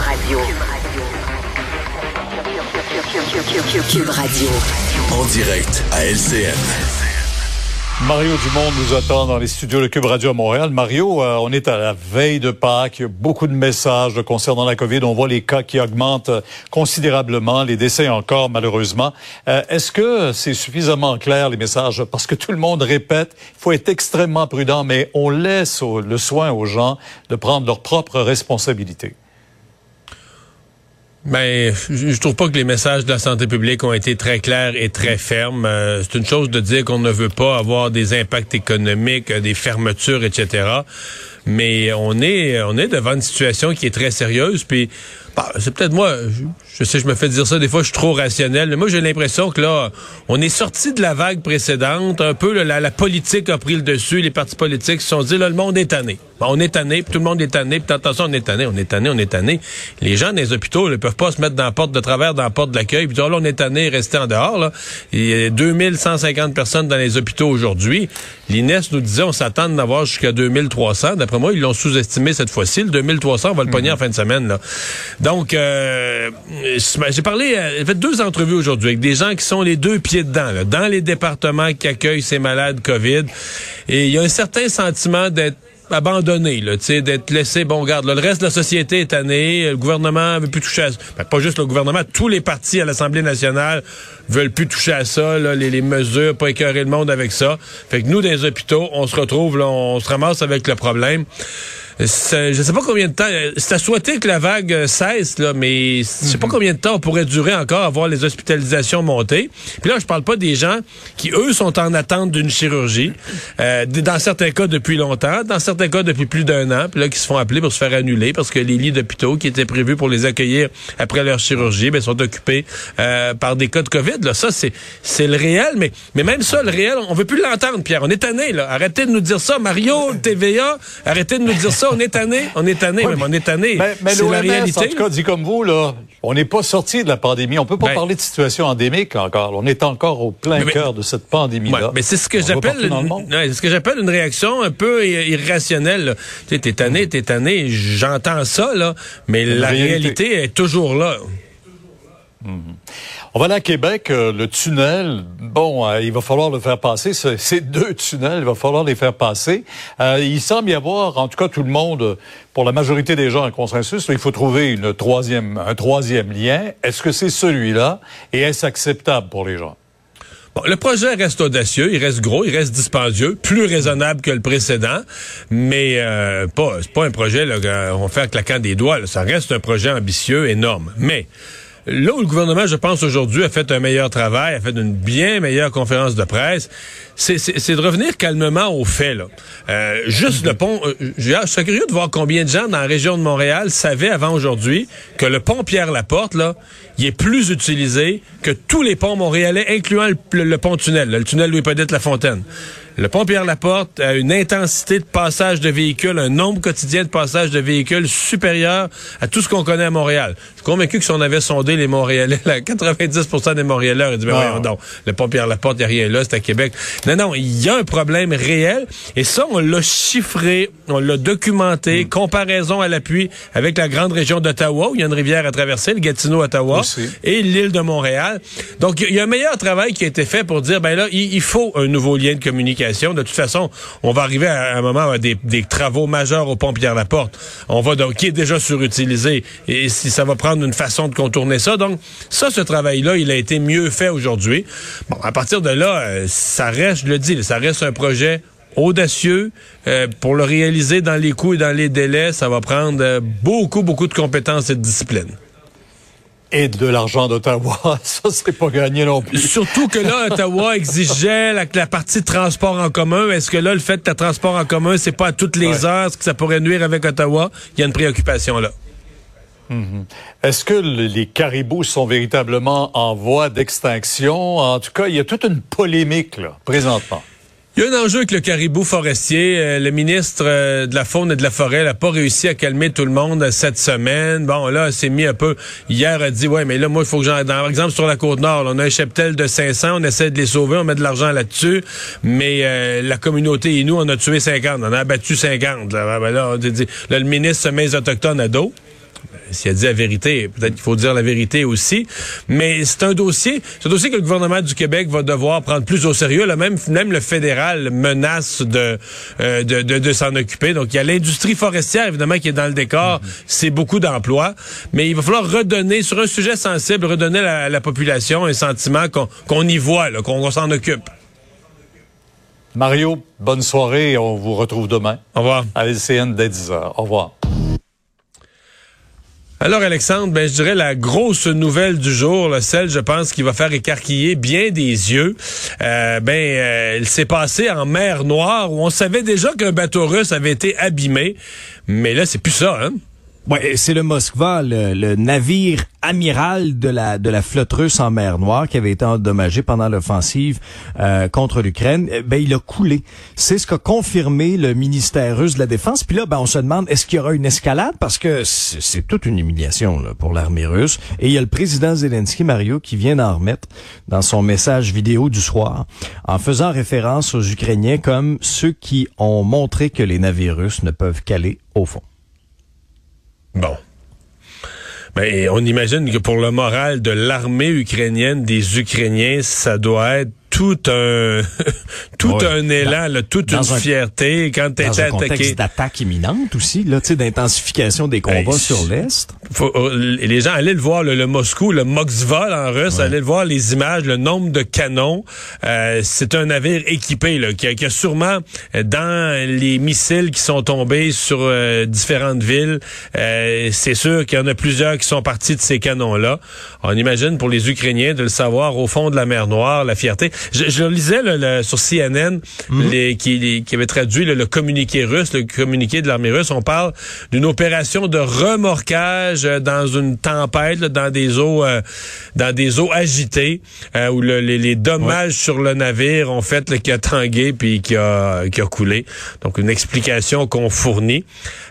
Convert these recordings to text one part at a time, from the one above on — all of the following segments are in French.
Radio. Cube Radio. En direct à LCN. Mario Dumont nous attend dans les studios de Cube Radio à Montréal. Mario, euh, on est à la veille de Pâques. Il y a beaucoup de messages concernant la COVID. On voit les cas qui augmentent considérablement, les décès encore, malheureusement. Euh, Est-ce que c'est suffisamment clair, les messages? Parce que tout le monde répète, il faut être extrêmement prudent, mais on laisse au- le soin aux gens de prendre leurs propres responsabilités. Ben, je je trouve pas que les messages de la santé publique ont été très clairs et très fermes. Euh, c'est une chose de dire qu'on ne veut pas avoir des impacts économiques, euh, des fermetures, etc. Mais on est, on est devant une situation qui est très sérieuse. Puis, bah, c'est peut-être moi. Je, sais, je me fais dire ça des fois. Je suis trop rationnel. Mais moi, j'ai l'impression que là, on est sorti de la vague précédente. Un peu, là, la, politique a pris le dessus. Les partis politiques se sont dit, là, le monde est tanné. On est tanné, puis tout le monde est tanné, puis attention, on est tanné, on est tanné, on est tanné. Les gens dans les hôpitaux ne peuvent pas se mettre dans la porte de travers, dans la porte de l'accueil, puis dire, oh, là, on est tanné, restez en dehors. Là. Il y a 2150 personnes dans les hôpitaux aujourd'hui. L'INES nous disait, on s'attend d'en avoir jusqu'à 2300. D'après moi, ils l'ont sous-estimé cette fois-ci. Le 2300, on va le pogner en fin de semaine. Là. Donc, euh, j'ai parlé, euh, j'ai fait deux entrevues aujourd'hui avec des gens qui sont les deux pieds dedans, là, dans les départements qui accueillent ces malades COVID. Et il y a un certain sentiment d'être abandonné, là, tu sais, d'être laissé, bon, garde, le reste de la société est tanné, le gouvernement veut plus toucher à ça. Ben, pas juste le gouvernement, tous les partis à l'Assemblée nationale veulent plus toucher à ça, les, les mesures, pas écœurer le monde avec ça. Fait que nous, les hôpitaux, on se retrouve, là, on se ramasse avec le problème. Je sais pas combien de temps. euh, C'est à souhaiter que la vague euh, cesse, là, mais je sais pas combien de temps on pourrait durer encore à voir les hospitalisations monter. Puis là, je parle pas des gens qui, eux, sont en attente d'une chirurgie. Euh, dans certains cas depuis longtemps, dans certains cas depuis plus d'un an, puis là, qui se font appeler pour se faire annuler parce que les lits d'hôpitaux qui étaient prévus pour les accueillir après leur chirurgie, ben, sont occupés euh, par des cas de COVID. Là. Ça, c'est c'est le réel, mais, mais même ça, le réel, on veut plus l'entendre, Pierre. On est tanné, là. Arrêtez de nous dire ça. Mario, le TVA, arrêtez de nous dire ça. On est tanné. On est tanné, Oui, même. On est tanné. Mais, mais c'est la réalité. en tout cas, dit comme vous, là, on n'est pas sorti de la pandémie. On peut pas Ben- parler de situation endémique encore. On est encore au plein Mais- cœur de cette pandémie-là. Ouais, mais c'est ce que j'appelle ouais, ce que j'appelle une réaction un peu ir- irrationnelle. Tu sais, t'es tanné, t'es tanné, j'entends ça là, mais la réalité. réalité est toujours là. On va aller à Québec, euh, le tunnel. Bon, euh, il va falloir le faire passer. Ce- Ces deux tunnels, il va falloir les faire passer. Euh, il semble y avoir, en tout cas, tout le monde, pour la majorité des gens, un consensus. Il faut trouver une troisième, un troisième lien. Est-ce que c'est celui-là? Et est-ce acceptable pour les gens? Le projet reste audacieux, il reste gros, il reste dispendieux, plus raisonnable que le précédent, mais euh, pas c'est pas un projet là qu'on va faire claquant des doigts. Ça reste un projet ambitieux, énorme. Mais là où le gouvernement, je pense aujourd'hui, a fait un meilleur travail, a fait une bien meilleure conférence de presse, c'est- de revenir calmement aux faits. Là. Euh, juste le pont. euh, je serais curieux de voir combien de gens dans la région de Montréal savaient avant aujourd'hui que le pont Pierre-Laporte, là, il est plus utilisé que tous les ponts montréalais, incluant le, le- le pont tunnel, le tunnel Louis-Pedette-La-Fontaine. Le pont Pierre-Laporte a une intensité de passage de véhicules, un nombre quotidien de passage de véhicules supérieur à tout ce qu'on connaît à Montréal. Je suis convaincu que si on avait sondé les Montréalais, là, 90% des Montréalais auraient dit, ben Ah. voyons donc, le pont Pierre-Laporte, il n'y a rien là, c'est à Québec. Non, non, il y a un problème réel. Et ça, on l'a chiffré, on l'a documenté, comparaison à l'appui avec la grande région d'Ottawa, où il y a une rivière à traverser, le Gatineau-Ottawa, et l'île de Montréal. Donc, il y a un meilleur travail qui a été fait pour dire, ben là, il faut un nouveau lien de communication. De toute façon, on va arriver à un moment à des, des travaux majeurs au pont Pierre-Laporte. On va donc, qui est déjà surutilisé, et si ça va prendre une façon de contourner ça. Donc, ça, ce travail-là, il a été mieux fait aujourd'hui. Bon, à partir de là, euh, ça reste, je le dis, ça reste un projet audacieux. Euh, pour le réaliser dans les coûts et dans les délais, ça va prendre euh, beaucoup, beaucoup de compétences et de discipline. Et de l'argent d'Ottawa, ça, c'est pas gagné non plus. Surtout que là, Ottawa exigeait la, la partie de transport en commun. Est-ce que là, le fait que le transport en commun, c'est pas à toutes les Ouais. heures, est-ce que ça pourrait nuire avec Ottawa? Il y a une préoccupation là. Est-ce que le- les caribous sont véritablement en voie d'extinction? En tout cas, il y a toute une polémique, là, présentement. Il y a un enjeu avec le caribou forestier. Euh, le ministre euh, de la Faune et de la Forêt n'a pas réussi à calmer tout le monde cette semaine. Bon, là, c'est mis un peu... Hier, a dit, ouais, mais là, moi, il faut que j'en... Par exemple, sur la Côte-Nord, on a un cheptel de 500, on essaie de les sauver, on met de l'argent là-dessus, mais euh, la communauté et nous, on a tué 50, on a abattu 50. Là, Ben là, on dit- le ministre se met les Autochtones à dos. S'il a dit la vérité, peut-être qu'il faut dire la vérité aussi. Mais c'est un dossier, c'est un dossier que le gouvernement du Québec va devoir prendre plus au sérieux. Là, même, même le fédéral menace de, euh, de, de, s'en occuper. Donc, il y a l'industrie forestière, évidemment, qui est dans le décor. C'est beaucoup d'emplois. Mais il va falloir redonner, sur un sujet sensible, redonner à la, population un sentiment qu'on y voit, qu'on s'en occupe. Mario, bonne soirée. On vous retrouve demain. Au revoir. À LCN dès 10h. Au revoir. Alors Alexandre, ben je dirais la grosse nouvelle du jour, celle je pense qui va faire écarquiller bien des yeux. Euh, ben euh, il s'est passé en mer Noire où on savait déjà qu'un bateau russe avait été abîmé, mais là c'est plus ça, hein? Ouais, c'est le Moskva, le, navire amiral de la de la flotte russe en mer Noire qui avait été endommagé pendant l'offensive euh, contre l'Ukraine. Eh ben il a coulé. C'est ce qu'a confirmé le ministère russe de la Défense. Puis là, ben on se demande est-ce qu'il y aura une escalade? Parce que c'est toute une humiliation là, pour l'armée russe. Et il y a le président Zelensky Mario qui vient d'en remettre dans son message vidéo du soir en faisant référence aux Ukrainiens comme ceux qui ont montré que les navires russes ne peuvent qu'aller au fond. Bon. Ben, on imagine que pour le moral de l'armée ukrainienne, des Ukrainiens, ça doit être tout un tout un élan, toute une fierté quand tu attaqué. d'attaque imminente aussi, là, tu sais, d'intensification des combats sur l'est. Oh, les gens allaient le voir, le, Moscou, le Moksvol en russe, allaient le voir les images, le nombre de canons. Euh, c'est un navire équipé là, qui, a, sûrement euh, dans les missiles qui sont tombés sur euh, différentes villes, c'est sûr qu'il y en a plusieurs qui sont partis de ces canons-là. On imagine pour les Ukrainiens de le savoir au fond de la mer Noire, la fierté. Je, lisais le, sur CNN mhm. les, qui, qui avait traduit le communiqué russe, le communiqué de l'armée russe. On parle d'une opération de remorquage euh, dans une tempête, dans des eaux, euh, dans des eaux agitées, euh, où les, dommages sur le navire ont fait qu'il a tangué puis qui a, qui a coulé. Donc une explication qu'on fournit.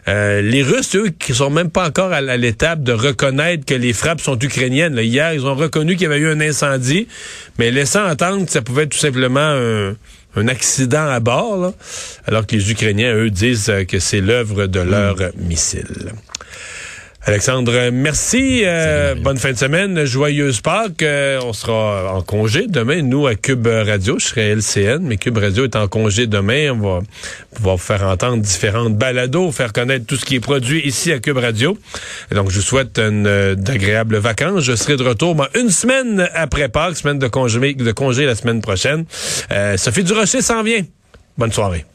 les Russes, eux, qui sont même pas encore à, l'étape de reconnaître que les frappes sont ukrainiennes. hier, ils ont reconnu qu'il y avait eu un incendie, mais laissant entendre que ça pouvait être tout simplement un, accident à bord, alors que les Ukrainiens, eux, disent que c'est l'œuvre de leur hmm. missile. Alexandre, merci. Euh, bonne fin de semaine. Joyeuse Pâques. Euh, on sera en congé demain, nous, à Cube Radio. Je serai LCN, mais Cube Radio est en congé demain. On va pouvoir vous faire entendre différentes balados, faire connaître tout ce qui est produit ici à Cube Radio. donc, je vous souhaite une euh, d'agréables vacances. Je serai de retour une semaine après Pâques, semaine de congé, de congé la semaine prochaine. Sophie Durocher s'en vient. Bonne soirée.